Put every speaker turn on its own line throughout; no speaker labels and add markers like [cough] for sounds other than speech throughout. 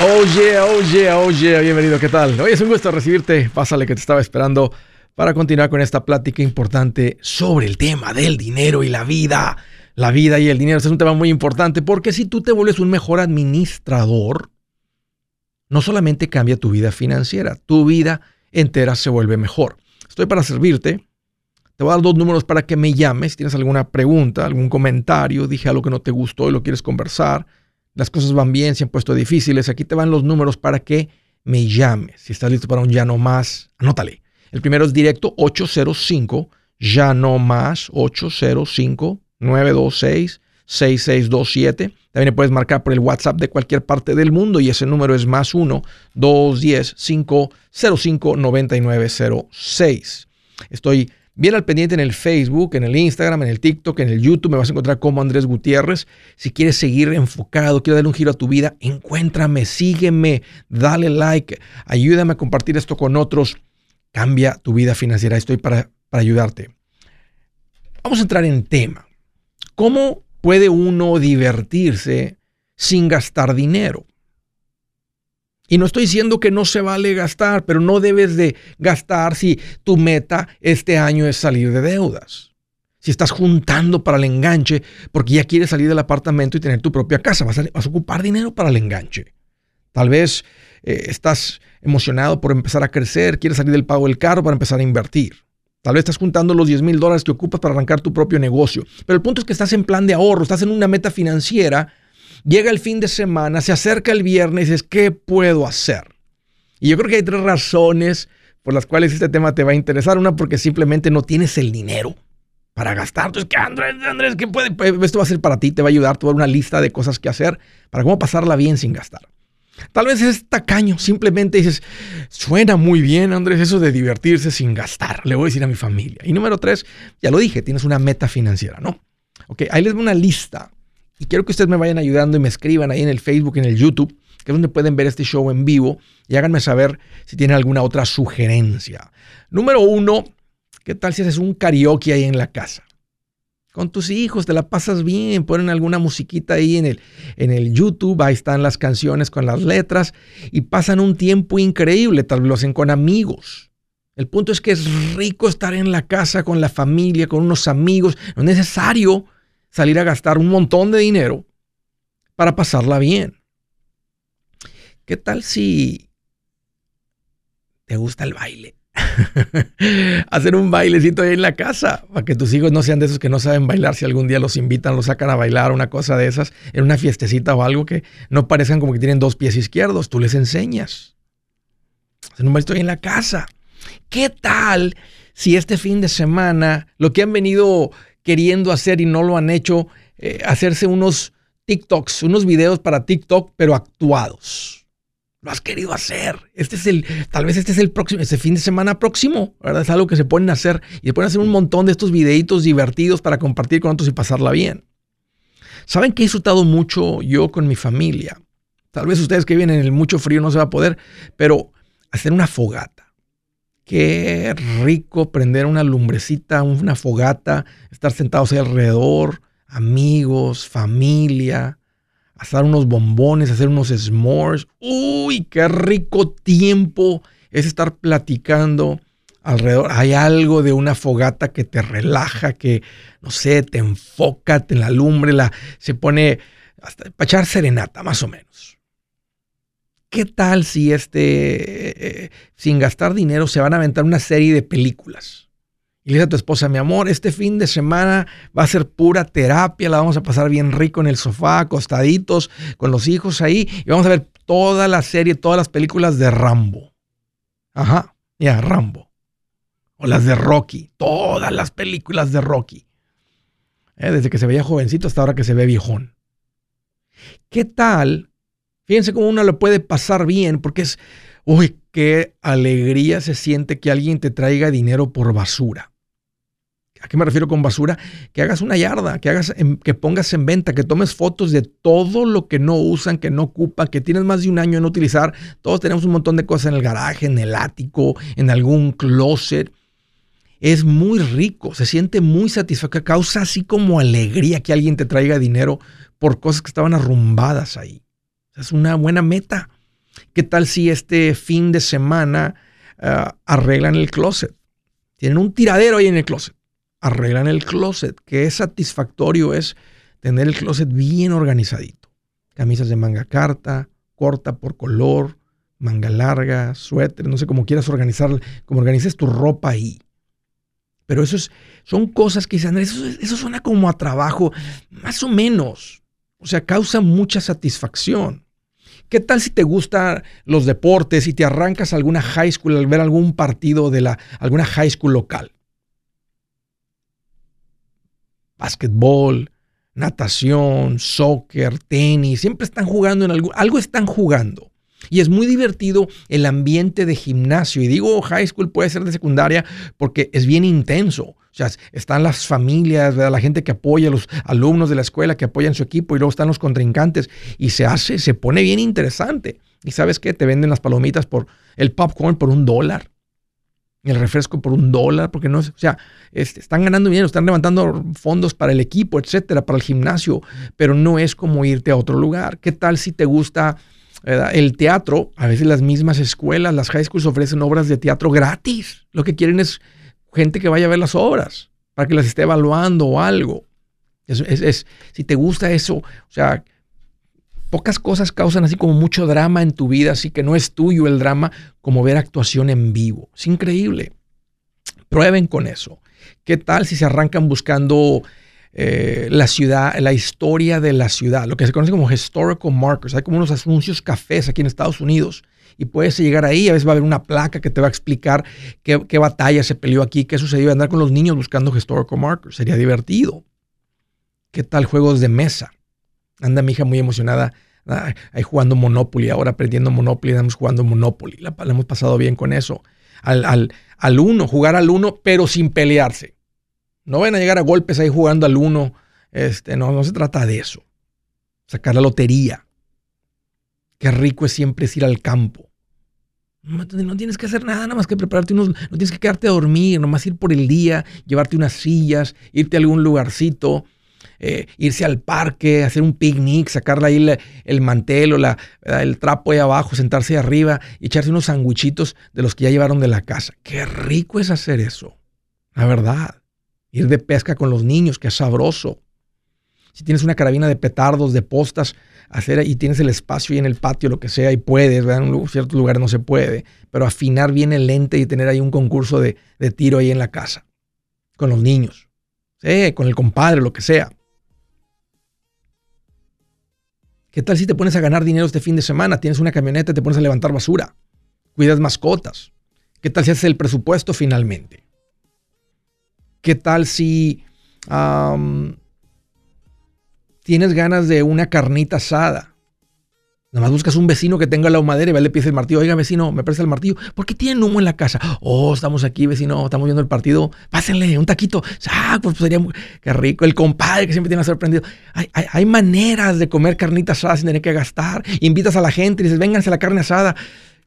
Yeah, yeah, oh yeah, bienvenido, ¿qué tal? Hoy es un gusto recibirte, pásale que te estaba esperando para continuar con esta plática importante sobre el tema del dinero y la vida. La vida y el dinero este es un tema muy importante porque si tú te vuelves un mejor administrador, no solamente cambia tu vida financiera, tu vida entera se vuelve mejor. Estoy para servirte. Te voy a dar dos números para que me llames. Si tienes alguna pregunta, algún comentario, dije algo que no te gustó y lo quieres conversar las cosas van bien, se han puesto difíciles, aquí te van los números para que me llames. Si estás listo para un ya no más, anótale. El primero es directo 805, ya no más 805 926 6627. También le puedes marcar por el WhatsApp de cualquier parte del mundo y ese número es más 1 210 505 9906. Estoy Bien al pendiente en el Facebook, en el Instagram, en el TikTok, en el YouTube. Me vas a encontrar como Andrés Gutiérrez. Si quieres seguir enfocado, quiero darle un giro a tu vida, encuéntrame, sígueme, dale like, ayúdame a compartir esto con otros. Cambia tu vida financiera. Estoy para, para ayudarte. Vamos a entrar en tema. ¿Cómo puede uno divertirse sin gastar dinero? Y no estoy diciendo que no se vale gastar, pero no debes de gastar si tu meta este año es salir de deudas. Si estás juntando para el enganche porque ya quieres salir del apartamento y tener tu propia casa, vas a, ocupar dinero para el enganche. Tal vez eh, estás emocionado por empezar a crecer, quieres salir del pago del carro para empezar a invertir. Tal vez estás juntando los 10 mil dólares que ocupas para arrancar tu propio negocio. Pero el punto es que estás en plan de ahorro, estás en una meta financiera Llega el fin de semana, se acerca el viernes y dices, ¿qué puedo hacer? Y yo creo que hay tres razones por las cuales este tema te va a interesar. Una, porque simplemente no tienes el dinero para gastar. Entonces, ¿qué, Andrés? Andrés, ¿qué puede? Pues, esto va a ser para ti, te va a ayudar, te va a dar una lista de cosas que hacer para cómo pasarla bien sin gastar. Tal vez es tacaño, simplemente dices, suena muy bien, Andrés, eso de divertirse sin gastar, le voy a decir a mi familia. Y número tres, ya lo dije, tienes una meta financiera, ¿no? Ok, ahí les doy una lista y quiero que ustedes me vayan ayudando y me escriban ahí en el Facebook, en el YouTube, que es donde pueden ver este show en vivo y háganme saber si tienen alguna otra sugerencia. Número uno, ¿qué tal si haces un karaoke ahí en la casa? Con tus hijos, te la pasas bien, ponen alguna musiquita ahí en el, en el YouTube, ahí están las canciones con las letras y pasan un tiempo increíble, tal vez lo hacen con amigos. El punto es que es rico estar en la casa con la familia, con unos amigos. No es necesario salir a gastar un montón de dinero para pasarla bien. ¿Qué tal si te gusta el baile? [laughs] Hacer un bailecito ahí en la casa para que tus hijos no sean de esos que no saben bailar. Si algún día los invitan, los sacan a bailar, una cosa de esas, en una fiestecita o algo que no parezcan como que tienen dos pies izquierdos, tú les enseñas. Hacer un bailecito ahí en la casa. ¿Qué tal si este fin de semana lo que han venido queriendo hacer y no lo han hecho, eh, hacerse unos TikToks, unos videos para TikTok, pero actuados. Lo has querido hacer. Este es el, tal vez este es el próximo, este fin de semana próximo, ¿verdad? Es algo que se pueden hacer y se pueden hacer un montón de estos videitos divertidos para compartir con otros y pasarla bien. ¿Saben que he disfrutado mucho yo con mi familia? Tal vez ustedes que vienen en el mucho frío no se va a poder, pero hacer una fogata Qué rico prender una lumbrecita, una fogata, estar sentados ahí alrededor, amigos, familia, hacer unos bombones, hacer unos s'mores. Uy, qué rico tiempo es estar platicando alrededor. Hay algo de una fogata que te relaja, que, no sé, te enfoca en la lumbre, la, se pone hasta para echar serenata, más o menos. ¿Qué tal si este, eh, sin gastar dinero, se van a aventar una serie de películas? Y le dice a tu esposa, mi amor, este fin de semana va a ser pura terapia, la vamos a pasar bien rico en el sofá, acostaditos, con los hijos ahí, y vamos a ver toda la serie, todas las películas de Rambo. Ajá, ya, Rambo. O las de Rocky, todas las películas de Rocky. Eh, desde que se veía jovencito hasta ahora que se ve viejón. ¿Qué tal Fíjense cómo uno lo puede pasar bien, porque es, uy, qué alegría se siente que alguien te traiga dinero por basura. ¿A qué me refiero con basura? Que hagas una yarda, que, hagas, que pongas en venta, que tomes fotos de todo lo que no usan, que no ocupan, que tienes más de un año en utilizar. Todos tenemos un montón de cosas en el garaje, en el ático, en algún closet. Es muy rico, se siente muy satisfactorio, causa así como alegría que alguien te traiga dinero por cosas que estaban arrumbadas ahí. Es una buena meta. ¿Qué tal si este fin de semana ah, arreglan el closet? Tienen un tiradero ahí en el closet. Arreglan el closet. Qué satisfactorio es tener el closet bien organizadito. Camisas de manga carta, corta por color, manga larga, suéter, no sé cómo quieras organizar, como organices tu ropa ahí. Pero eso es, son cosas que dicen, eso, eso suena como a trabajo, más o menos. O sea, causa mucha satisfacción. ¿Qué tal si te gustan los deportes y te arrancas a alguna high school al ver algún partido de la, alguna high school local? Básquetbol, natación, soccer, tenis, siempre están jugando en algo, algo están jugando. Y es muy divertido el ambiente de gimnasio. Y digo high school puede ser de secundaria porque es bien intenso. O sea, están las familias, la gente que apoya, los alumnos de la escuela que apoyan su equipo y luego están los contrincantes. Y se hace, se pone bien interesante. Y sabes qué? Te venden las palomitas por el popcorn por un dólar. El refresco por un dólar, porque no o sea, están ganando dinero, están levantando fondos para el equipo, etcétera, para el gimnasio, pero no es como irte a otro lugar. ¿Qué tal si te gusta el teatro, a veces las mismas escuelas, las high schools ofrecen obras de teatro gratis. Lo que quieren es gente que vaya a ver las obras para que las esté evaluando o algo. Es, si te gusta eso, o sea, pocas cosas causan así como mucho drama en tu vida, así que no es tuyo el drama como ver actuación en vivo. Es increíble. Prueben con eso. ¿Qué tal si se arrancan buscando eh, la ciudad, la historia de la ciudad, lo que se conoce como historical markers. Hay como unos anuncios cafés aquí en Estados Unidos y puedes llegar ahí, a veces va a haber una placa que te va a explicar qué, batalla se peleó aquí, qué sucedió, andar con los niños buscando historical markers, sería divertido. ¿Qué tal juegos de mesa? Anda mi hija muy emocionada ahí jugando Monopoly, ahora aprendiendo Monopoly, andamos jugando Monopoly, la, hemos pasado bien con eso. Al, al, al uno, jugar al uno, pero sin pelearse. No van a llegar a golpes ahí jugando al uno. Este, no, no se trata de eso. Sacar la lotería. Qué rico es siempre ir al campo. No, tienes que hacer nada, nada más que prepararte unos, no tienes que quedarte a dormir, nomás ir por el día, llevarte unas sillas, irte a algún lugarcito, eh, irse al parque, hacer un picnic, sacarle ahí el mantel o la, el trapo ahí abajo, sentarse ahí arriba y echarse unos sandwichitos de los que ya llevaron de la casa. Qué rico es hacer eso, la verdad ir de pesca con los niños, es sabroso. Si tienes una carabina de petardos, de postas, hacer y tienes el espacio ahí en el patio, lo que sea, y puedes, en ciertos lugares no se puede, pero afinar bien el lente y tener ahí un concurso de, tiro ahí en la casa, con los niños, con el compadre, lo que sea. ¿Qué tal si te pones a ganar dinero este fin de semana? Tienes una camioneta, te pones a levantar basura, cuidas mascotas. ¿Qué tal si haces el presupuesto finalmente? ¿Qué tal si tienes ganas de una carnita asada? Nomás buscas un vecino que tenga la humadera y le pies el martillo. Oiga, vecino, me presta el martillo. ¿Por qué tienen humo en la casa? Oh, estamos aquí, vecino, estamos viendo el partido. Pásenle un taquito. Ah, pues, sería muy... Qué rico. El compadre que siempre tiene sorprendido. Hay, hay, hay, maneras de comer carnita asada sin tener que gastar. Invitas a la gente y dices, vénganse a la carne asada.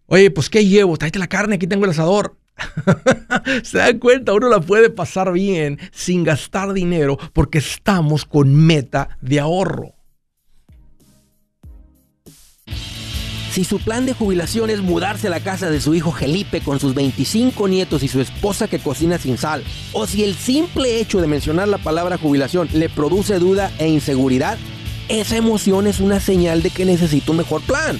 Oye, pues, ¿qué llevo? Tráete la carne, aquí tengo el asador. [laughs] Se dan cuenta, uno la puede pasar bien sin gastar dinero porque estamos con meta de ahorro.
Si su plan de jubilación es mudarse a la casa de su hijo Felipe con sus 25 nietos y su esposa que cocina sin sal, o si el simple hecho de mencionar la palabra jubilación le produce duda e inseguridad, esa emoción es una señal de que necesita un mejor plan.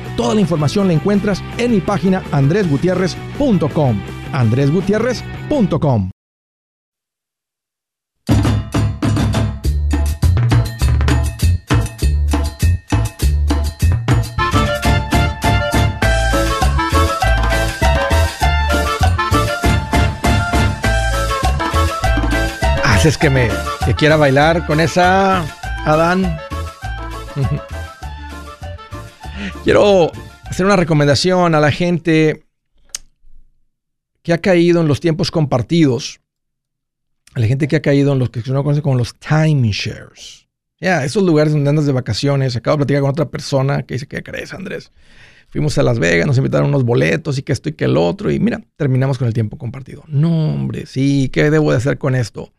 Toda la información la encuentras en mi página andresgutierrez.com. andresgutierrez.com. Haces que me quiera bailar con esa Adán. Quiero hacer una recomendación a la gente que ha caído en los tiempos compartidos, a la gente que ha caído en los que uno conoce como los timeshares. Ya, esos lugares donde andas de vacaciones. Acabo de platicar con otra persona que dice, ¿qué crees, Andrés? Fuimos a Las Vegas, nos invitaron unos boletos y que esto y que el otro. Y mira, terminamos con el tiempo compartido. No, hombre, sí, ¿qué debo de hacer con esto?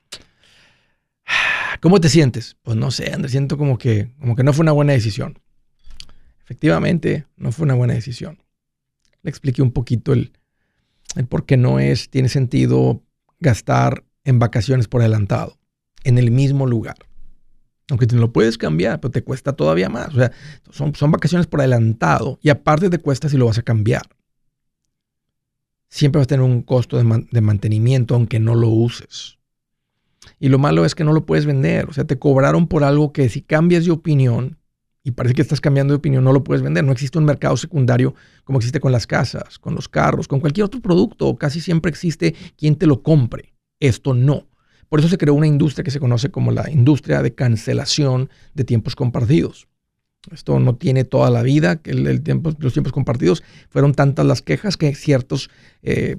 [sighs] ¿Cómo te sientes? Pues no sé, Andrés, siento como que, como que no fue una buena decisión. Efectivamente, no fue una buena decisión. Le expliqué un poquito el, el por qué no es, tiene sentido gastar en vacaciones por adelantado, en el mismo lugar. Aunque te lo puedes cambiar, pero te cuesta todavía más. O sea, son, son vacaciones por adelantado y aparte te cuesta si lo vas a cambiar. Siempre vas a tener un costo de, de mantenimiento aunque no lo uses. Y lo malo es que no lo puedes vender. O sea, te cobraron por algo que si cambias de opinión, y parece que estás cambiando de opinión, no lo puedes vender. No existe un mercado secundario como existe con las casas, con los carros, con cualquier otro producto. Casi siempre existe quien te lo compre. Esto no. Por eso se creó una industria que se conoce como la industria de cancelación de tiempos compartidos. Esto no tiene toda la vida, que los tiempos compartidos fueron tantas las quejas que ciertos eh,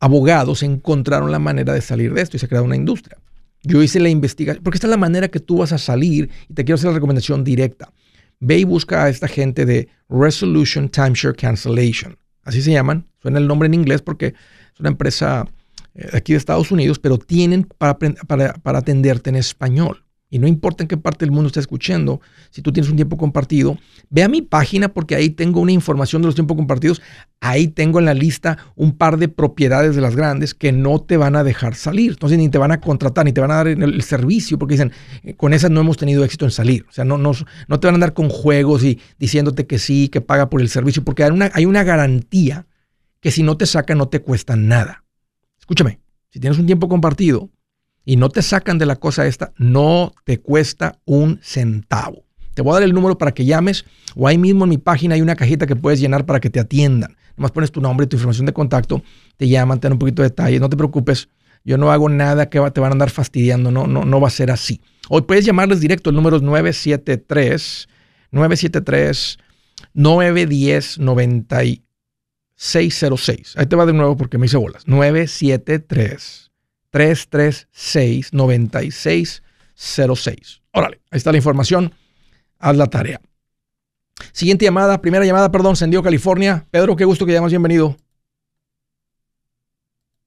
abogados encontraron la manera de salir de esto y se creó una industria. Yo hice la investigación, porque esta es la manera que tú vas a salir y te quiero hacer la recomendación directa. Ve y busca a esta gente de Resolution Timeshare Cancellation. Así se llaman. Suena el nombre en inglés porque es una empresa eh, aquí de Estados Unidos, pero tienen para, para, para atenderte en español. Y no importa en qué parte del mundo estés escuchando, si tú tienes un tiempo compartido, ve a mi página porque ahí tengo una información de los tiempos compartidos. Ahí tengo en la lista un par de propiedades de las grandes que no te van a dejar salir. Entonces ni te van a contratar, ni te van a dar el, servicio porque dicen, eh, con esas no hemos tenido éxito en salir. O sea, no, no, no te van a andar con juegos y diciéndote que sí, que paga por el servicio, porque hay una, hay una garantía que si no te saca no te cuesta nada. Escúchame, si tienes un tiempo compartido, y no te sacan de la cosa esta, no te cuesta un centavo. Te voy a dar el número para que llames o ahí mismo en mi página hay una cajita que puedes llenar para que te atiendan. Nomás pones tu nombre, tu información de contacto, te llaman, te dan un poquito de detalle, no te preocupes. Yo no hago nada que te van a andar fastidiando, no, no, no va a ser así. Hoy puedes llamarles directo, el número es 973 973 910 9606. Ahí te va de nuevo porque me hice bolas. 973 336-9606. Órale, ahí está la información. Haz la tarea. Siguiente llamada, primera llamada, perdón, Sendió, California. Pedro, qué gusto que llamas, bienvenido.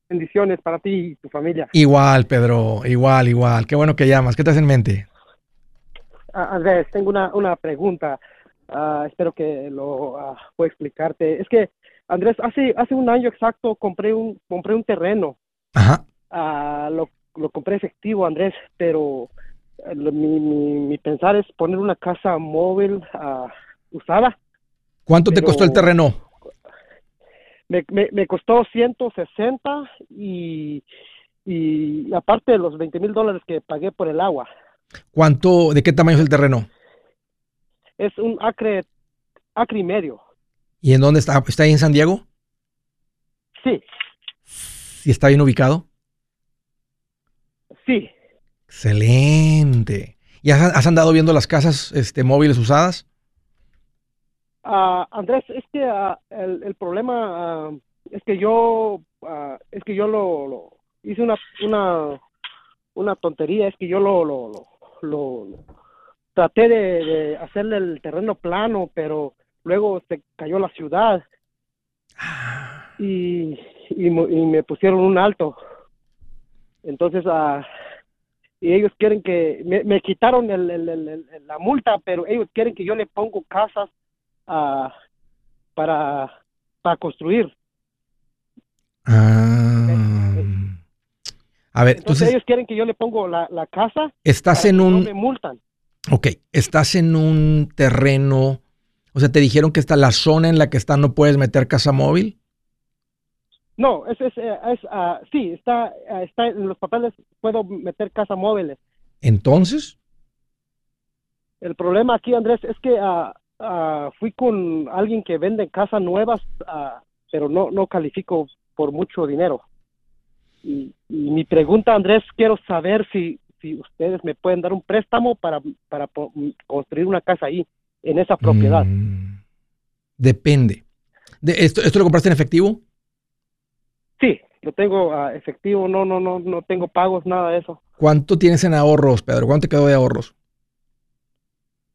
Bendiciones para ti y tu familia.
Igual, Pedro, igual, igual. Qué bueno que llamas. ¿Qué te hace en mente?
Andrés, tengo una, una pregunta. Ah, espero que lo uh, pueda explicarte. Es que, Andrés, hace, hace un año exacto compré un, compré un terreno.
Ajá.
Ah, lo, lo, compré efectivo, Andrés, pero eh, mi, mi, pensar es poner una casa móvil uh, usada.
¿Cuánto te costó el terreno?
Me, me, me, costó 160 y, y aparte de los 20 mil dólares que pagué por el agua.
¿Cuánto, de qué tamaño es el terreno?
Es un acre, acre y medio.
¿Y en dónde está? ¿Está ahí en San Diego?
Sí.
¿Y está bien ubicado?
Sí.
Excelente. ¿Y has, andado viendo las casas este, móviles usadas?
Uh, Andrés, es que uh, el, el, problema uh, es que yo es que yo lo, lo, hice una, una una tontería, es que yo lo, lo, lo, traté de, hacerle el terreno plano, pero luego se cayó la ciudad ah. y, y, me pusieron un alto. Entonces, uh, y ellos quieren que, me, quitaron el, la multa, pero ellos quieren que yo le pongo casas uh, para, para construir.
Ah. A ver, entonces,
ellos quieren que yo le pongo la, casa.
Estás en un.
me multan.
Ok, estás en un terreno. O sea, te dijeron que está la zona en la que está no puedes meter casa móvil.
No, es, es, es uh, sí, está, uh, está en los papeles, puedo meter casa móviles.
Entonces.
El problema aquí, Andrés, es que uh, fui con alguien que vende casas nuevas, pero no, no califico por mucho dinero. Y, mi pregunta, Andrés, quiero saber si, si ustedes me pueden dar un préstamo para, para construir una casa ahí, en esa propiedad. Mm,
depende. De esto, ¿Esto lo compraste en efectivo?
Sí, lo tengo uh, efectivo, no, no, no, no tengo pagos, nada de eso.
¿Cuánto tienes en ahorros, Pedro? ¿Cuánto te quedó de ahorros?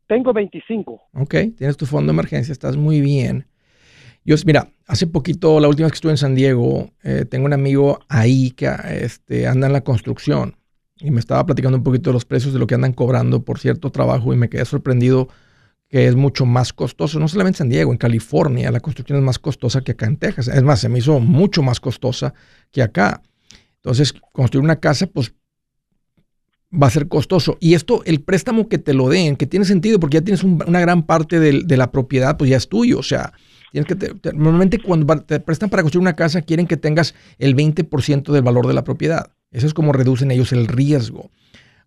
Tengo 25.
Ok, tienes tu fondo de emergencia, estás muy bien. Yo, mira, hace poquito, la última vez que estuve en San Diego, eh, tengo un amigo ahí que este, anda en la construcción y me estaba platicando un poquito de los precios de lo que andan cobrando por cierto trabajo y me quedé sorprendido que es mucho más costoso, no solamente en San Diego, en California la construcción es más costosa que acá en Texas. Es más, se me hizo mucho más costosa que acá. Entonces, construir una casa, pues va a ser costoso. Y esto, el préstamo que te lo den, que tiene sentido porque ya tienes una gran parte de, la propiedad, pues ya es tuyo. O sea, tienes que normalmente cuando te prestan para construir una casa, quieren que tengas el 20% del valor de la propiedad. Eso es como reducen ellos el riesgo.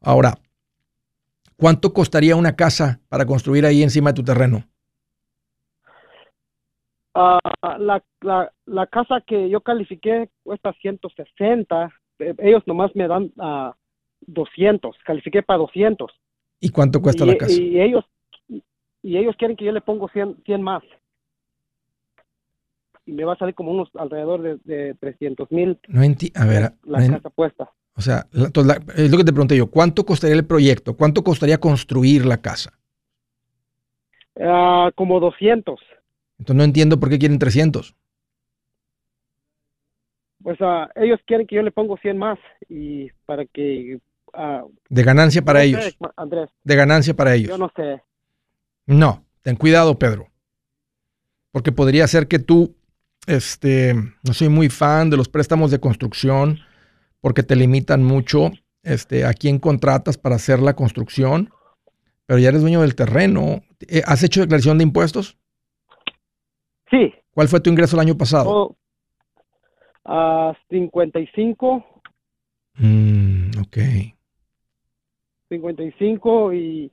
Ahora, ¿Cuánto costaría una casa para construir ahí encima de tu terreno?
Ah, la, la, casa que yo califiqué cuesta 160. Eh, ellos nomás me dan uh, ah, 200. Califiqué para 200.
¿Y cuánto cuesta la casa?
Y ellos, y ellos quieren que yo le pongo 100, 100 más. Y me va a salir como unos alrededor de, de 300 mil.
No a ver,
la casa puesta.
O sea, es lo que te pregunté yo, ¿cuánto costaría el proyecto? ¿Cuánto costaría construir la casa?
Ah, como 200.
Entonces no entiendo por qué quieren 300.
Pues uh, ellos quieren que yo le pongo 100 más y para que... Uh,
de ganancia para ellos. Andrés. De ganancia para ellos.
Yo no sé.
No, ten cuidado, Pedro. Porque podría ser que tú, este, no soy muy fan de los préstamos de construcción porque te limitan mucho este, a quién contratas para hacer la construcción, pero ya eres dueño del terreno. Eh, ¿Has hecho declaración de impuestos?
Sí.
¿Cuál fue tu ingreso el año pasado?
a 55.
Mm, ok.
55 y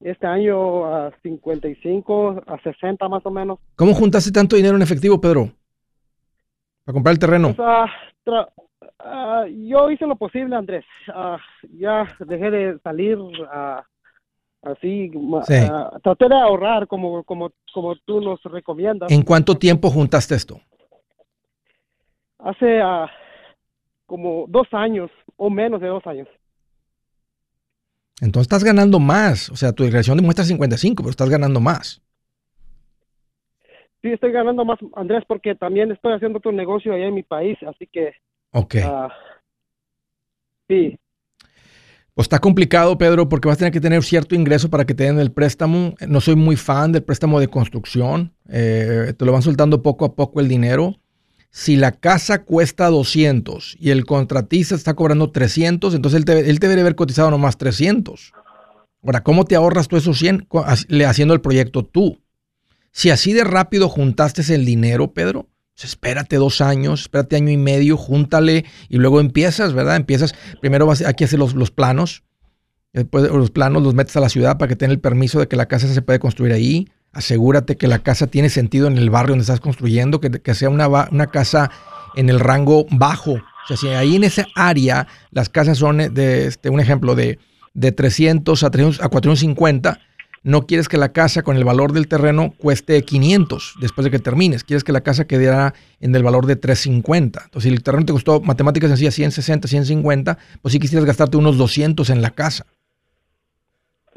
este año a 55, a 60 más o menos.
¿Cómo juntaste tanto dinero en efectivo, Pedro? Para comprar el terreno.
Ah, yo hice lo posible, Andrés. Uh, ya dejé de salir uh, así. traté de ahorrar como, como, como tú nos recomiendas.
¿En cuánto tiempo juntaste esto?
Hace como dos años o menos de dos años.
Entonces estás ganando más. O sea, tu declaración demuestra 55, pero estás ganando más.
Sí, estoy ganando más, Andrés, porque también estoy haciendo otro negocio allá en mi país, así que
Ok.
Ah, sí.
Pues está complicado, Pedro, porque vas a tener que tener cierto ingreso para que te den el préstamo. No soy muy fan del préstamo de construcción. Eh, te lo van soltando poco a poco el dinero. Si la casa cuesta 200 y el contratista está cobrando 300, entonces él, te, él debería haber cotizado nomás 300. Ahora, ¿cómo te ahorras tú esos 100 haciendo el proyecto tú? Si así de rápido juntaste el dinero, Pedro, espérate dos años, espérate año y medio, júntale y luego empiezas, ¿verdad? Empiezas, primero vas aquí hacer los, los planos, después los planos los metes a la ciudad para que tenga el permiso de que la casa se puede construir ahí. Asegúrate que la casa tiene sentido en el barrio donde estás construyendo, que, que sea una, una casa en el rango bajo. O sea, si ahí en esa área las casas son de, este, un ejemplo, de, de 300 a, 300 a 450, no quieres que la casa con el valor del terreno cueste 500 después de que termines. Quieres que la casa quedara en el valor de 350. Entonces, si el terreno te costó matemáticas sencillas 160, 150, pues sí quisieras gastarte unos 200 en la casa.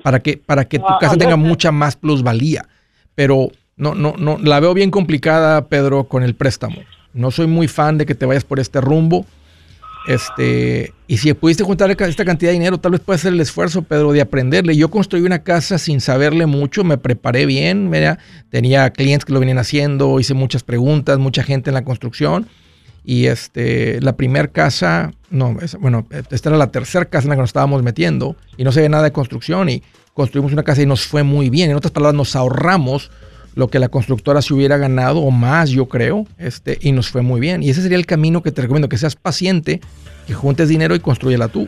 Para que, para que tu casa tenga mucha más plusvalía. Pero no, no, no, la veo bien complicada, Pedro, con el préstamo. No soy muy fan de que te vayas por este rumbo. Este, y si pudiste juntar esta cantidad de dinero, tal vez puedas hacer el esfuerzo, Pedro, de aprenderle. Yo construí una casa sin saberle mucho, me preparé bien, mira, tenía clientes que lo venían haciendo, hice muchas preguntas, mucha gente en la construcción. Y este, la primera casa, no, esa- bueno, esta era la tercera casa en la que nos estábamos metiendo y no se ve nada de construcción y construimos una casa y nos fue muy bien. En otras palabras, nos ahorramos lo que la constructora se hubiera ganado o más, yo creo, este, y nos fue muy bien. Y ese sería el camino que te recomiendo, que seas paciente, que juntes dinero y construyela tú.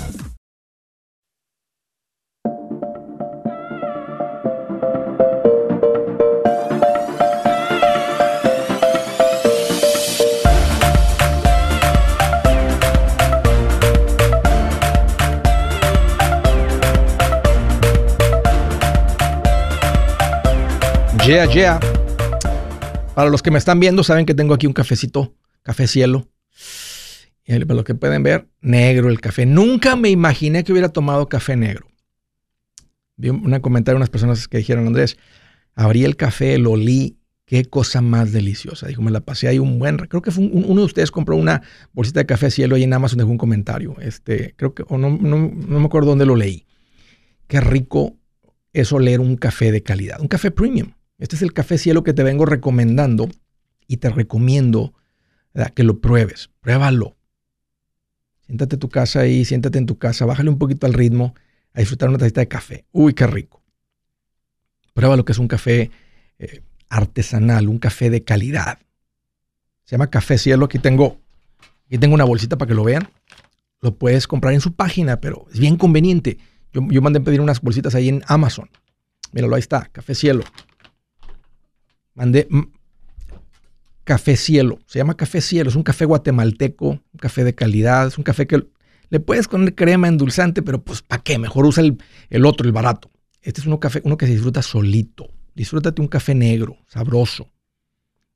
Yeah, yeah. Para los que me están viendo, saben que tengo aquí un cafecito, café cielo. Y para los que pueden ver, negro el café. Nunca me imaginé que hubiera tomado café negro. Vi un comentario de unas personas que dijeron, Andrés, abrí el café, lo olí, qué cosa más deliciosa. Dijo, me la pasé ahí un buen... Creo que fue un- uno de ustedes compró una bolsita de café cielo ahí en Amazon, dejó un comentario. Este, creo que, o no, no, no me acuerdo dónde lo leí. Qué rico es oler un café de calidad, un café premium. Este es el café cielo que te vengo recomendando y te recomiendo que lo pruebes. Pruébalo. Siéntate en tu casa ahí, siéntate en tu casa, bájale un poquito al ritmo a disfrutar una tacita de café. Uy, qué rico. Prueba lo que es un café eh, artesanal, un café de calidad. Se llama Café Cielo. Aquí tengo, aquí tengo una bolsita para que lo vean. Lo puedes comprar en su página, pero es bien conveniente. Yo, yo mandé pedir unas bolsitas ahí en Amazon. Míralo, ahí está, Café Cielo. Mandé Café Cielo. Se llama Café Cielo. Es un café guatemalteco, un café de calidad. Es un café que le puedes poner crema endulzante, pero pues ¿para qué? Mejor usa el, el otro, el barato. Este es uno, café, uno que se disfruta solito. Disfrútate un café negro, sabroso.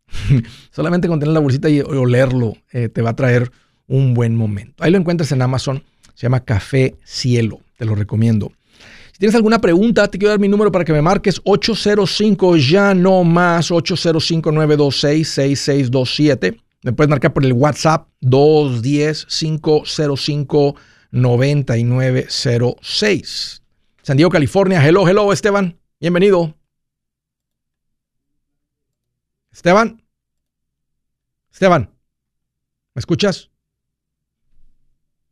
[laughs] Solamente con tener la bolsita y olerlo eh, te va a traer un buen momento. Ahí lo encuentras en Amazon. Se llama Café Cielo. Te lo recomiendo. Si tienes alguna pregunta, te quiero dar mi número para que me marques 805 ya no más 805-926-6627. Me puedes marcar por el WhatsApp 210-505-9906. San Diego, California. Hello, hello, Esteban. Bienvenido. Esteban. Esteban. ¿Me escuchas?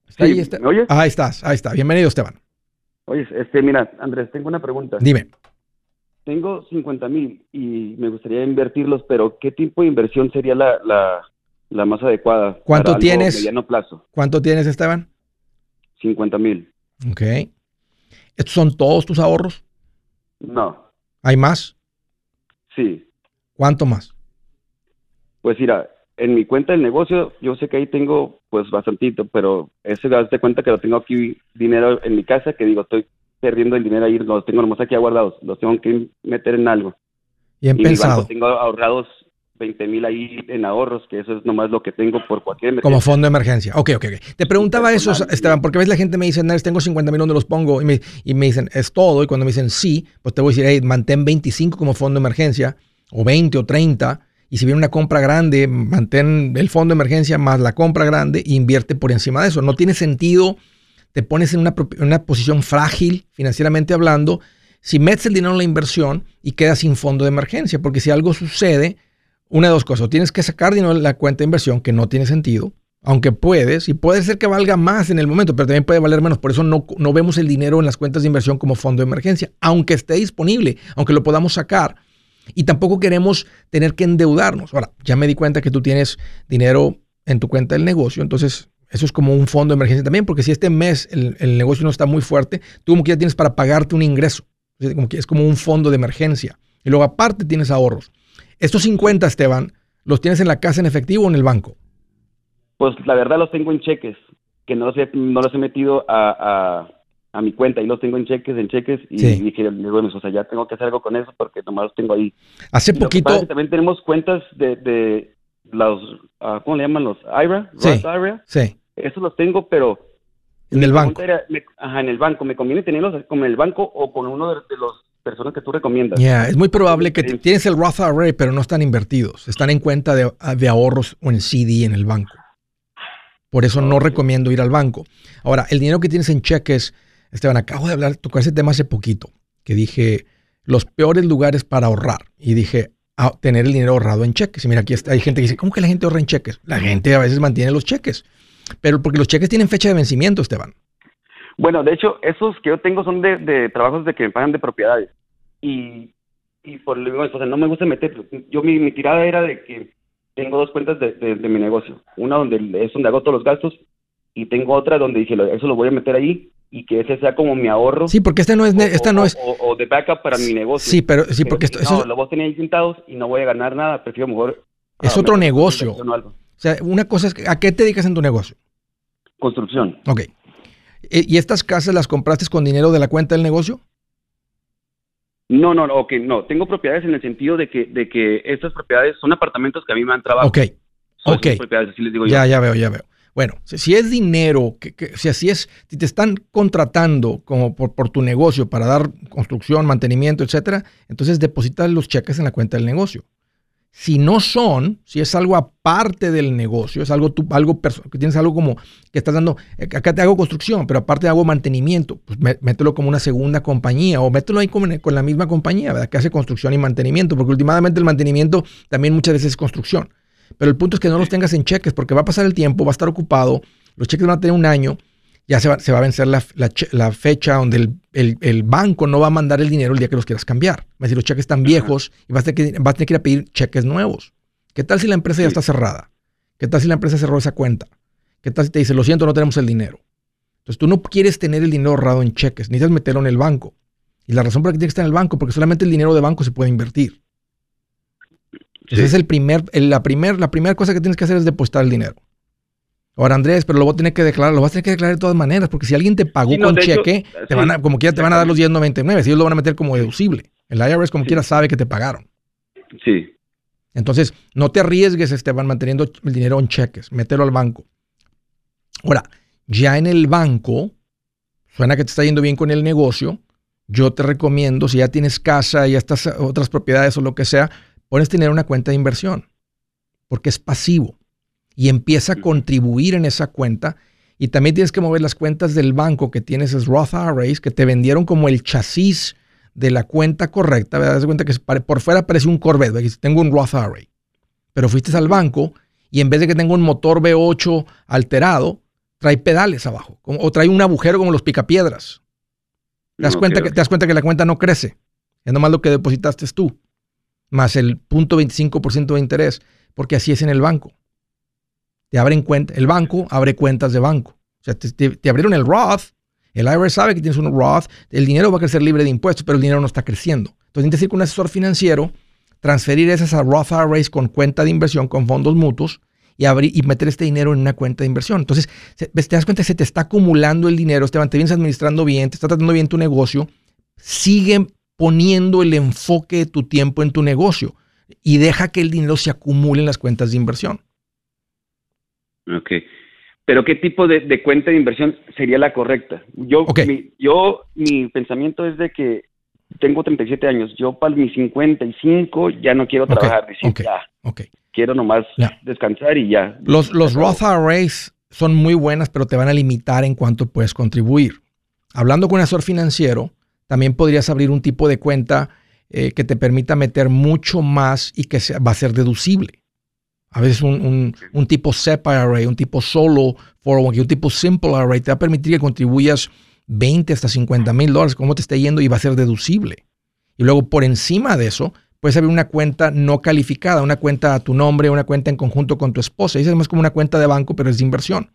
¿Está
Sí,
ahí, Este-
¿me oyes?
Ahí estás, ahí está. Bienvenido, Esteban.
Oye, este, mira, Andrés, tengo una pregunta.
Dime.
Tengo 50 mil y me gustaría invertirlos, pero ¿qué tipo de inversión sería la, la, la más adecuada?
¿Cuánto
para algo
tienes?
mediano plazo.
¿Cuánto tienes, Esteban?
50 mil.
Ok. ¿Estos son todos tus ahorros?
No,
¿Hay más?
sí.
¿Cuánto más?
Pues mira, en mi cuenta del negocio, yo sé que ahí tengo pues bastantito, pero ese das cuenta que lo tengo aquí dinero en mi casa, que digo, estoy perdiendo el dinero ahí, los tengo nomás aquí aguardados, los tengo que meter en algo.
Bien
y mi
pensado.
banco tengo ahorrados 20 mil ahí en ahorros, que eso es nomás lo que tengo por cualquier
emergencia. Como fondo de emergencia. Ok, ok, ok. Te preguntaba eso, Esteban, porque a veces la gente me dice, tengo 50 mil, ¿dónde los pongo? Y me, y me dicen, es todo. Y cuando me dicen sí, pues te voy a decir, hey, mantén 25 como fondo de emergencia, o 20 o 30. Y si viene una compra grande, mantén el fondo de emergencia más la compra grande e invierte por encima de eso. No tiene sentido, te pones en una, posición frágil financieramente hablando, si metes el dinero en la inversión y quedas sin fondo de emergencia, porque si algo sucede, una de dos cosas. tienes que sacar dinero de la cuenta de inversión, que no tiene sentido, aunque puedes, y puede ser que valga más en el momento, pero también puede valer menos. Por eso no, no vemos el dinero en las cuentas de inversión como fondo de emergencia, aunque esté disponible, aunque lo podamos sacar. Y tampoco queremos tener que endeudarnos. Ahora, ya me di cuenta que tú tienes dinero en tu cuenta del negocio, entonces eso es como un fondo de emergencia también, porque si este mes el, el negocio no está muy fuerte, tú como que ya tienes para pagarte un ingreso. Como que es como un fondo de emergencia. Y luego aparte tienes ahorros. Estos 50, Esteban, ¿los tienes en la casa en efectivo o en el banco?
Pues la verdad los tengo en cheques, que no los he, no los he metido a, a, mi cuenta y los tengo en cheques, en cheques y dije, bueno, o sea, ya tengo que hacer algo con eso porque nomás los tengo ahí.
Hace poquito...
también tenemos cuentas de, de los, uh, ¿cómo le llaman? Los IRA,
sí, Sí.
Esos los tengo, pero...
En el banco.
ajá, en el banco. ¿Me conviene tenerlos con el banco o con uno de los personas que tú recomiendas.
Ya, es muy probable que tienes el Roth IRA, pero no están invertidos. Están en cuenta de, ahorros o en CD en el banco. Por eso no recomiendo ir al banco. Ahora, el dinero que tienes en cheques, Esteban, acabo de hablar, tocar ese tema hace poquito, que dije los peores lugares para ahorrar. Y dije, tener el dinero ahorrado en cheques. Y mira, aquí hay gente que dice, ¿cómo que la gente ahorra en cheques? La gente a veces mantiene los cheques. Pero porque los cheques tienen fecha de vencimiento, Esteban.
Bueno, de hecho, esos que yo tengo son de, trabajos de que me pagan de propiedades. Y, y por o sea, no me gusta meter. Yo mi, tirada era de que tengo dos cuentas de, de, mi negocio. Una donde es donde hago todos los gastos y tengo otra donde dije, eso lo voy a meter ahí y que ese sea como mi ahorro.
Sí, porque esta no es... esta no es...
O, de backup para mi negocio.
Sí, pero sí, porque esto,
no, lo voy a tener ahí sentados y no voy a ganar nada. Prefiero mejor...
Es otro negocio. O sea, una cosa es... ¿A qué te dedicas en tu negocio?
Construcción.
Ok. ¿Y estas casas las compraste con dinero de la cuenta del negocio?
No, no, no, ok, no. Tengo propiedades en el sentido de que, de que estas propiedades son apartamentos que a mí me han trabajado.
Ok. ok. Propiedades, les digo ya, ya veo, ya veo. Bueno, si es dinero, que, si te están contratando como por, tu negocio para dar construcción, mantenimiento, etcétera, entonces deposita los cheques en la cuenta del negocio. Si no son, si es algo aparte del negocio, es algo, tú, algo que tienes algo como que estás dando, eh, acá te hago construcción, pero aparte hago mantenimiento, pues mételo como una segunda compañía o mételo ahí con, con la misma compañía, ¿verdad? Que hace construcción y mantenimiento, porque últimamente el mantenimiento también muchas veces es construcción. Pero el punto es que no los tengas en cheques, porque va a pasar el tiempo, va a estar ocupado, los cheques van a tener un año, ya se va, se va a vencer la, la, fecha donde el, el, banco no va a mandar el dinero el día que los quieras cambiar. Va a decir, los cheques están viejos y vas a, tener que, vas a tener que ir a pedir cheques nuevos. ¿Qué tal si la empresa ya está cerrada? ¿Qué tal si la empresa cerró esa cuenta? ¿Qué tal si te dice, lo siento, no tenemos el dinero? Entonces tú no quieres tener el dinero ahorrado en cheques, necesitas meterlo en el banco. Y la razón por la que tiene que estar en el banco, porque solamente el dinero de banco se puede invertir. Esa es el primer, la, primer, la primera cosa que tienes que hacer es depositar el dinero. Ahora, Andrés, pero lo voy a tener que declarar, lo vas a tener que declarar de todas maneras, porque si alguien te pagó con cheque, te van a, como quiera te van a dar los 10.99, si ellos lo van a meter como deducible. El IRS como quiera sabe que te pagaron.
Sí.
Entonces, no te arriesgues, Esteban, manteniendo el dinero en cheques, mételo al banco. Ahora, ya en el banco, suena que te está yendo bien con el negocio, yo te recomiendo, si ya tienes casa, ya estás otras propiedades o lo que sea, pones tener una cuenta de inversión, porque es pasivo y empieza a contribuir en esa cuenta. Y también tienes que mover las cuentas del banco que tienes es Roth IRAs, que te vendieron como el chasis de la cuenta correcta. ¿verdad? Das cuenta que por fuera parece un Corvette. Tengo un Roth IRA. Pero fuiste al banco y en vez de que tenga un motor V8 alterado, trae pedales abajo. o trae un agujero como los picapiedras. Te das, cuenta que, te das cuenta que la cuenta no crece. Es nomás lo que depositaste tú. Más el 0.25% de interés. Porque así es en el banco te abren cuenta, el banco abre cuentas de banco. O sea, te, abrieron el Roth, el IRS sabe que tienes un Roth, el dinero va a crecer libre de impuestos, pero el dinero no está creciendo. Entonces, necesitas ir con un asesor financiero, transferir esas a Roth IRAs con cuenta de inversión, con fondos mutuos, y, abrir, y meter este dinero en una cuenta de inversión. Entonces, te das cuenta que se te está acumulando el dinero, Esteban, te vienes administrando bien, te está tratando bien tu negocio, sigue poniendo el enfoque de tu tiempo en tu negocio. y deja que el dinero se acumule en las cuentas de inversión.
Ok. Pero ¿qué tipo de, cuenta de inversión sería la correcta? Yo, mi, yo, mi pensamiento es de que tengo 37 años. Yo para mis 55 ya no quiero trabajar. ya. Quiero nomás descansar y ya.
Los, los Roth IRAs son muy buenas, pero te van a limitar en cuánto puedes contribuir. Hablando con un asesor financiero, también podrías abrir un tipo de cuenta eh, que te permita meter mucho más y que va a ser deducible. A veces un, tipo SEP IRA, un tipo solo 401 un tipo simple IRA te va a permitir que contribuyas 20 hasta 50 mil dólares, como te esté yendo, y va a ser deducible. Y luego por encima de eso, puedes abrir una cuenta no calificada, una cuenta a tu nombre, una cuenta en conjunto con tu esposa. Y es más como una cuenta de banco, pero es de inversión.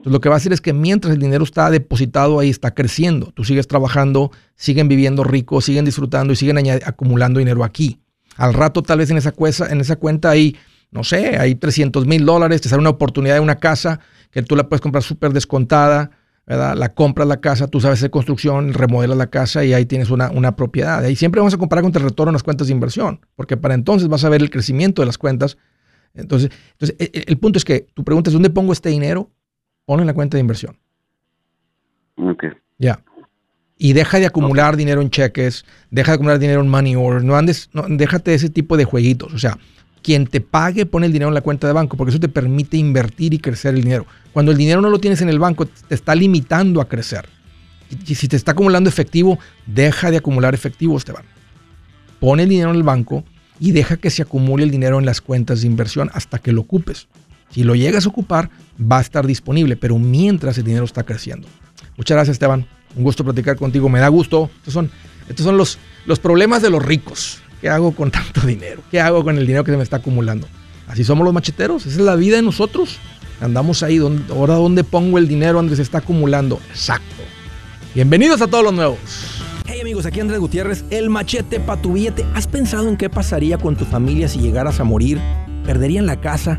Entonces, lo que va a hacer es que mientras el dinero está depositado ahí, está creciendo. Tú sigues trabajando, siguen viviendo ricos, siguen disfrutando y siguen acumulando dinero aquí. Al rato, tal vez en esa, cuenta hay, no sé, hay 300 mil dólares, te sale una oportunidad de una casa que tú la puedes comprar súper descontada, ¿verdad? La compras la casa, tú sabes hacer construcción, remodelas la casa y ahí tienes una, propiedad. Y siempre vamos a comparar contra el retorno en las cuentas de inversión, porque para entonces vas a ver el crecimiento de las cuentas. Entonces, entonces el, el punto es que tú preguntas, ¿dónde pongo este dinero? Ponlo en la cuenta de inversión.
Ok.
Ya. Y deja de acumular dinero en cheques, deja de acumular dinero en money orders, no andes, no, déjate de ese tipo de jueguitos. O sea, quien te pague pone el dinero en la cuenta de banco, porque eso te permite invertir y crecer el dinero. Cuando el dinero no lo tienes en el banco, te está limitando a crecer. Y si te está acumulando efectivo, deja de acumular efectivo, Esteban. Pone el dinero en el banco y deja que se acumule el dinero en las cuentas de inversión hasta que lo ocupes. Si lo llegas a ocupar, va a estar disponible, pero mientras el dinero está creciendo. Muchas gracias, Esteban. Un gusto platicar contigo. Me da gusto. Estos son, estos son los, los problemas de los ricos. ¿Qué hago con tanto dinero? ¿Qué hago con el dinero que se me está acumulando? Así somos los macheteros. Esa es la vida de nosotros. Andamos ahí. ahora, ¿dónde pongo el dinero donde se está acumulando? Exacto. Bienvenidos a todos los nuevos.
Hey amigos, aquí Andrés Gutiérrez, el machete para tu billete. ¿Has pensado en qué pasaría con tu familia si llegaras a morir? ¿Perderían la casa?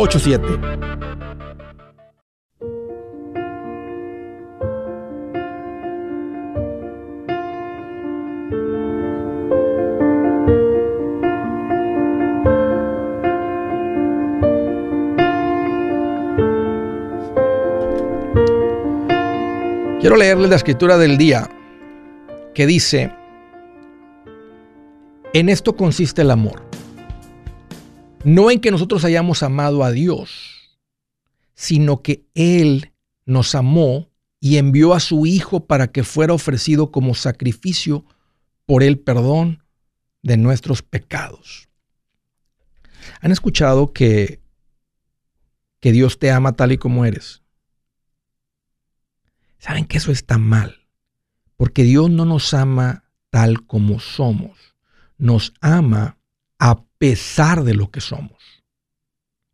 844-748-8887
Quiero leerle la escritura del día que dice, en esto consiste el amor. No en que nosotros hayamos amado a Dios, sino que Él nos amó y envió a su Hijo para que fuera ofrecido como sacrificio por el perdón de nuestros pecados. ¿Han escuchado que, que Dios te ama tal y como eres? ¿Saben que eso está mal? Porque Dios no nos ama tal como somos. Nos ama pesar de lo que somos.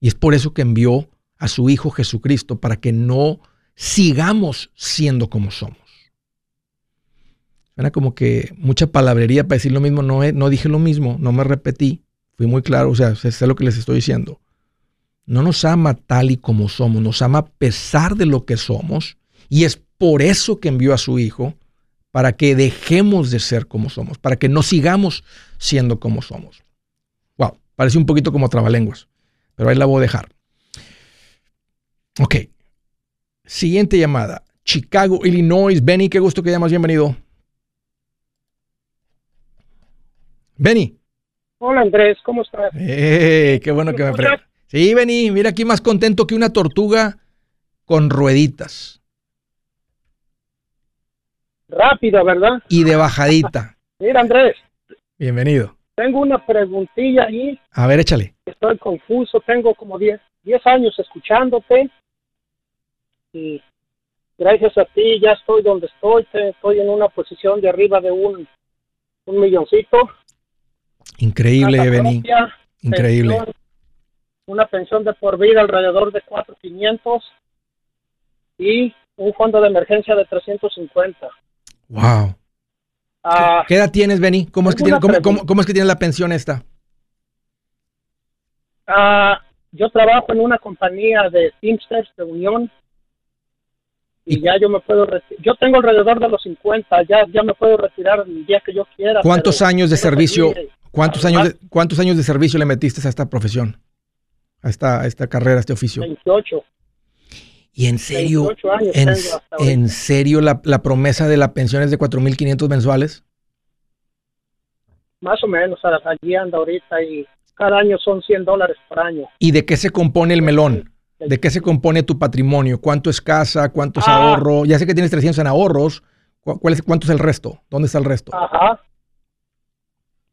Y es por eso que envió a su Hijo Jesucristo para que no sigamos siendo como somos. Suena como que mucha palabrería para decir lo mismo. No, no dije lo mismo, no me repetí. Fui muy claro, o sea, sé lo que les estoy diciendo. No nos ama tal y como somos, nos ama a pesar de lo que somos. Y es por eso que envió a su Hijo, para que dejemos de ser como somos, para que no sigamos siendo como somos. Parece un poquito como trabalenguas, pero ahí la voy a dejar. Ok. Siguiente llamada. Chicago, Illinois. Benny, qué gusto que llamas. Bienvenido. Benny.
Hola Andrés, ¿cómo estás?
Eh, qué bueno que me preguntas. Sí, Benny, mira aquí más contento que una tortuga con rueditas.
Rápida, ¿verdad?
Y de bajadita.
Mira, Andrés,
Bienvenido.
Tengo una preguntilla ahí.
A ver, échale.
Estoy confuso. Tengo como 10, 10 años escuchándote. Y gracias a ti ya estoy donde estoy. Estoy en una posición de arriba de un, un milloncito.
Increíble,
propia,
Increíble.
pensión, una pensión de por vida alrededor de 4,500 y un fondo de emergencia de 350.
Wow.
Ah,
¿Qué edad tienes, Benny? ¿Cómo es, que
Tengo
tiene-
una
cómo- cómo-
pregunta.
cómo es que tienes la pensión esta?
ah, yo trabajo en una compañía de Teamsters de Unión y
¿Y-
ya yo me puedo retirar. Yo tengo alrededor de los 50, ya, ya me puedo retirar el día que yo quiera.
¿Cuántos años de servicio? ¿Cuántos años de, cuántos años de servicio le metiste a esta profesión? A esta, a esta carrera, a este oficio.
28.
Y en serio,
28 años
en, en serio, la, la promesa de la pensión es de 4.500 mensuales.
Más o menos, allí anda ahorita y cada año son 100 dólares por año.
¿Y de qué se compone el melón? ¿De qué se compone tu patrimonio? ¿Cuánto es casa? ¿Cuánto es
Ah.
ahorro? Ya sé que tienes 300 en ahorros. ¿Cu- ¿Cuál es, ¿Cuánto es el resto? ¿Dónde está el resto?
Ajá.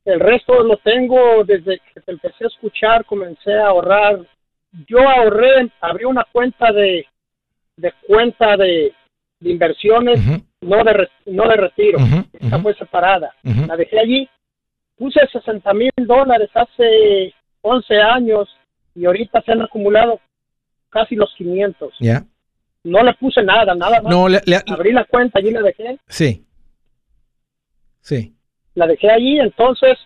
El resto lo tengo desde que te empecé a escuchar, comencé a ahorrar. Yo ahorré, abrí una cuenta de, de cuenta de, de inversiones, no de re- no de retiro.
ujú,
Esta
ujú,
fue separada. La dejé allí. Puse 60 mil dólares hace 11 años y ahorita se han acumulado casi los 500.
¿Ya?
No le puse nada, nada más.
No, le- le-
Abrí la cuenta, allí la dejé.
sí. Sí.
la dejé allí, entonces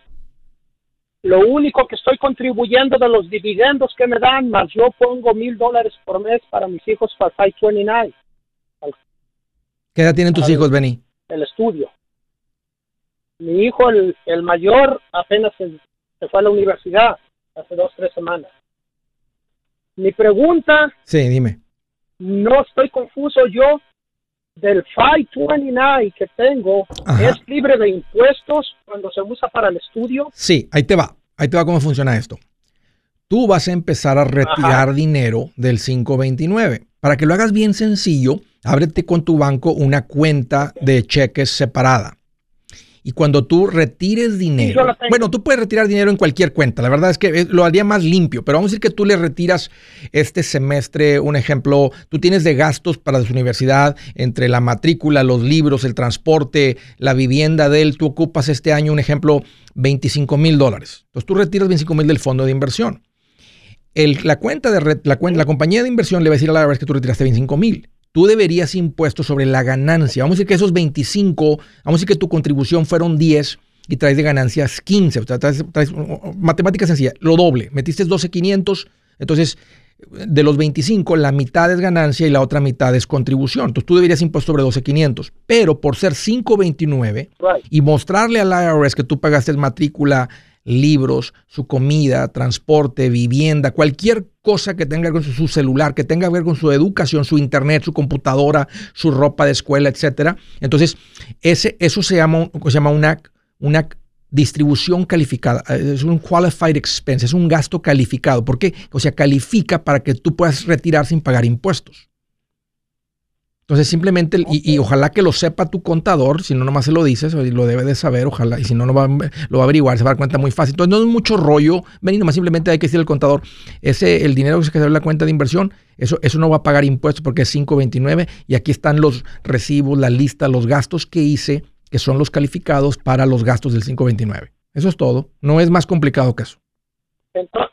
lo único que estoy contribuyendo de los dividendos que me dan, más yo pongo mil dólares por mes para mis hijos para 529,
¿Qué edad tienen tus hijos, Benny?
el estudio. Mi hijo, el, el mayor, apenas se, se fue a la universidad hace dos, tres semanas. Mi pregunta,
Sí, dime.
no estoy confuso yo, del 529 que tengo,
Ajá.
¿es libre de impuestos cuando se usa para el estudio?
Sí, ahí te va. Ahí te va cómo funciona esto. Tú vas a empezar a retirar dinero del 529. Para que lo hagas bien sencillo, ábrete con tu banco una cuenta de cheques separada. Y cuando tú retires dinero, bueno, tú puedes retirar dinero en cualquier cuenta. La verdad es que lo haría más limpio, pero vamos a decir que tú le retiras este semestre, un ejemplo, tú tienes de gastos para su universidad, entre la matrícula, los libros, el transporte, la vivienda de él, tú ocupas este año, un ejemplo, 25 mil dólares. Entonces tú retiras 25 mil del fondo de inversión. El- la, cuenta de la, la compañía de inversión le va a decir a la vez que tú retiraste 25 mil. Tú deberías impuestos sobre la ganancia. Vamos a decir que esos 25, vamos a decir que tu contribución fueron 10 y traes de ganancias 15. O sea, traes, traes- matemática sencilla, lo doble. Metiste 12,500, entonces de los 25, la mitad es ganancia y la otra mitad es contribución. Entonces tú deberías impuesto sobre 12,500. Pero por ser 529
Right.
y mostrarle al IRS que tú pagaste matrícula, libros, su comida, transporte, vivienda, cualquier cosa que tenga que ver con su, celular, que tenga que ver con su educación, su internet, su computadora, su ropa de escuela, etcétera. Entonces, ese, eso se llama, se llama una, una distribución calificada, eh, es un qualified expense, es un gasto calificado. ¿Por qué? O sea, califica para que tú puedas retirar sin pagar impuestos. Entonces simplemente, y, y ojalá que lo sepa tu contador, si no nomás se lo dices, lo debe de saber, ojalá, y si no, no va, lo va a averiguar, se va a dar cuenta muy fácil. Entonces no es mucho rollo, ven y nomás simplemente hay que decirle al contador, ese, el dinero que se quedó en la cuenta de inversión, eso, eso no va a pagar impuestos porque es 529 y aquí están los recibos, la lista, los gastos que hice, que son los calificados para los gastos del 529. Eso es todo, no es más complicado que eso.
Entonces,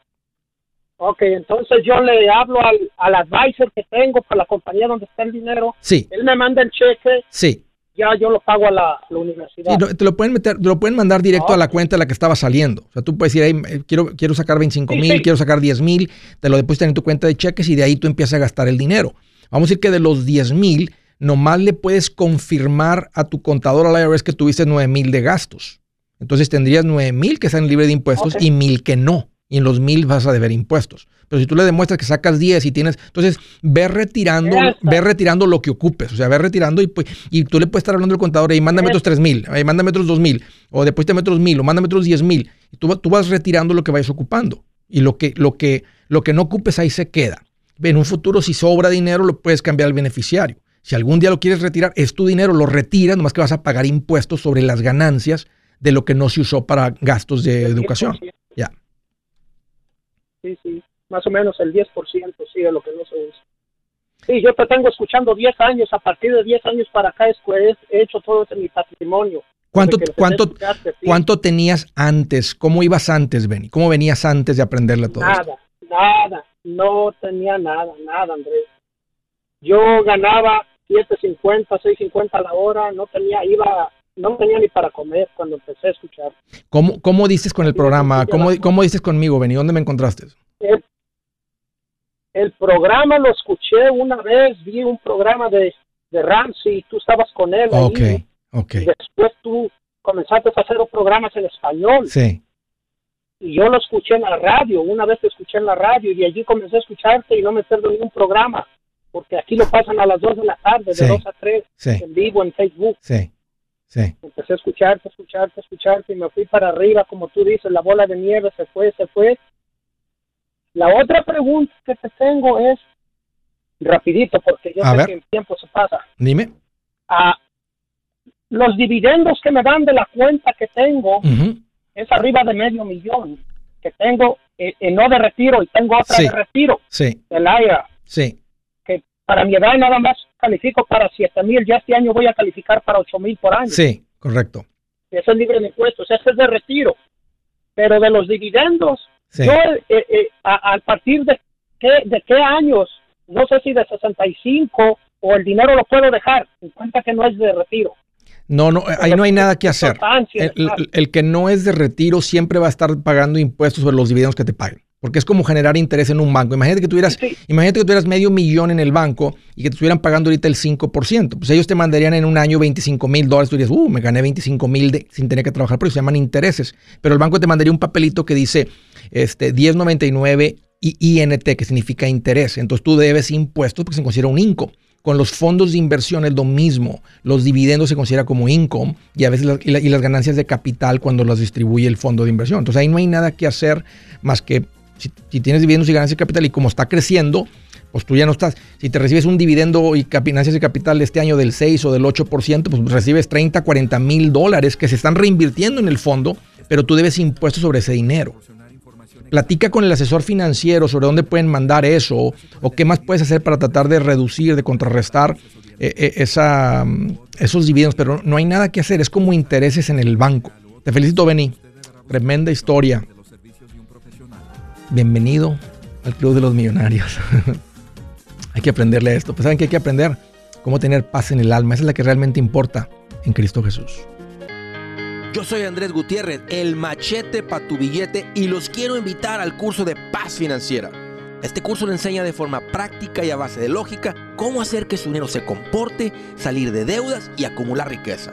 ok, entonces yo le hablo al, al advisor que tengo para la compañía donde está el dinero.
Sí,
Él me manda el cheque,
sí,
ya yo lo pago a la, a la universidad.
Sí, no, te lo pueden meter, te lo pueden mandar directo a la cuenta a la que estaba saliendo. O sea, tú puedes decir, "Hey, quiero, quiero sacar 25
Sí,
mil,
sí.
quiero sacar 10 mil, te lo depositan en tu cuenta de cheques y de ahí tú empiezas a gastar el dinero. Vamos a decir que de los 10 mil, nomás le puedes confirmar a tu contador al IRS que tuviste 9 mil de gastos. Entonces tendrías 9 mil que están libres de impuestos y mil que no. Y en los mil vas a deber impuestos. Pero si tú le demuestras que sacas 10 y tienes, entonces ve retirando,
Eso.
ve retirando lo que ocupes. O sea, ve retirando y, pues, y tú le puedes estar hablando al contador y mándame
Eso.
otros 3 mil, ahí mándame otros 2 mil, o después te otros mil, o mándame otros 10 mil. Y tú, tú vas retirando lo que vayas ocupando. Y lo que, lo, que, lo que no ocupes ahí se queda. En un futuro, si sobra dinero, lo puedes cambiar al beneficiario. Si algún día lo quieres retirar, es tu dinero, lo retiras, nomás que vas a pagar impuestos sobre las ganancias de lo que no se usó para gastos de educación.
10%.
Ya.
Sí, sí, más o menos el 10% sí de lo que no se usa. Sí, yo te tengo escuchando 10 años, a partir de 10 años para acá es he hecho todo eso en mi patrimonio.
¿Cuánto, cuánto,
sí.
¿Cuánto tenías antes? ¿Cómo ibas antes, Benny? ¿Cómo venías antes de aprenderle todo esto?
Nada, nada, no tenía nada, nada, Andrés. Yo ganaba 7.50, 6.50 a la hora, no tenía, iba, no tenía ni para comer cuando empecé a escuchar.
¿Cómo, cómo dices con el
Sí,
programa?
sí,
¿Cómo. ¿Cómo dices conmigo, Benny? ¿Dónde me encontraste?
El, el programa lo escuché una vez, vi un programa de, de Ramsey, tú estabas con él ahí,
Ok, ok.
y después tú comenzaste a hacer programas en español
Sí,
y yo lo escuché en la radio, una vez te escuché en la radio y allí comencé a escucharte y no me pierdo ningún programa, porque aquí lo pasan a las 2 de la tarde,
Sí.
de 2 a 3,
sí,
en vivo en Facebook.
sí, sí.
Empecé a escucharte, escucharte, escucharte y me fui para arriba, como tú dices, la bola de nieve se fue, se fue. La otra pregunta que te tengo es, rapidito, porque yo
A
sé
ver.
que el tiempo se pasa.
Dime.
Ah, los dividendos que me dan de la cuenta que tengo
Ujú.
es arriba de medio millón que tengo eh, eh, no de retiro y tengo otra
Sí.
de retiro
Sí,
del IRA
sí.
que para mi edad nada más califico para siete mil ya este año voy a calificar para ocho mil por año
Sí, correcto.
eso es libre de impuestos ese es de retiro pero de los dividendos
Sí.
yo eh, eh, a, a partir de qué de qué años no sé si de 65 o el dinero lo puedo dejar en cuenta que no es de retiro
No, no, ahí no hay nada que hacer. El- el que no es de retiro siempre va a estar pagando impuestos sobre los dividendos que te paguen. Porque es como generar interés en un banco. Imagínate que tuvieras,
Sí.
imagínate que tuvieras medio millón en el banco y que te estuvieran pagando ahorita el 5%. Pues ellos te mandarían en un año 25 mil dólares. Tú dirías, uh, me gané 25 mil sin tener que trabajar, pero se llaman intereses. Pero el banco te mandaría un papelito que dice este, 1099 y INT, que significa interés. Entonces tú debes impuestos porque se considera un INCO. Con los fondos de inversión es lo mismo. Los dividendos se considera como income y a veces las, y, la- y las ganancias de capital cuando las distribuye el fondo de inversión. Entonces ahí no hay nada que hacer más que si, si tienes dividendos y ganancias de capital y como está creciendo, pues tú ya no estás. Si te recibes un dividendo y ganancias de capital este año del 6 o del 8%, pues recibes 30, 40 mil dólares que se están reinvirtiendo en el fondo, pero tú debes impuestos sobre ese dinero. Platica con el asesor financiero sobre dónde pueden mandar eso o, qué más puedes hacer para tratar de reducir, de contrarrestar eh, eh, mm, esos dividendos, pero no hay nada que hacer, es como intereses en el banco. Te felicito, Benny. Tremenda historia. Bienvenido al Club de los Millonarios. [laughs] hay que aprenderle esto. Pues saben que hay que aprender cómo tener paz en el alma. Esa es la que realmente importa en Cristo Jesús.
Yo soy Andrés Gutiérrez, el machete para tu billete y los quiero invitar al curso de paz financiera. Este curso le enseña de forma práctica y a base de lógica cómo hacer que su dinero se comporte, salir de deudas y acumular riqueza.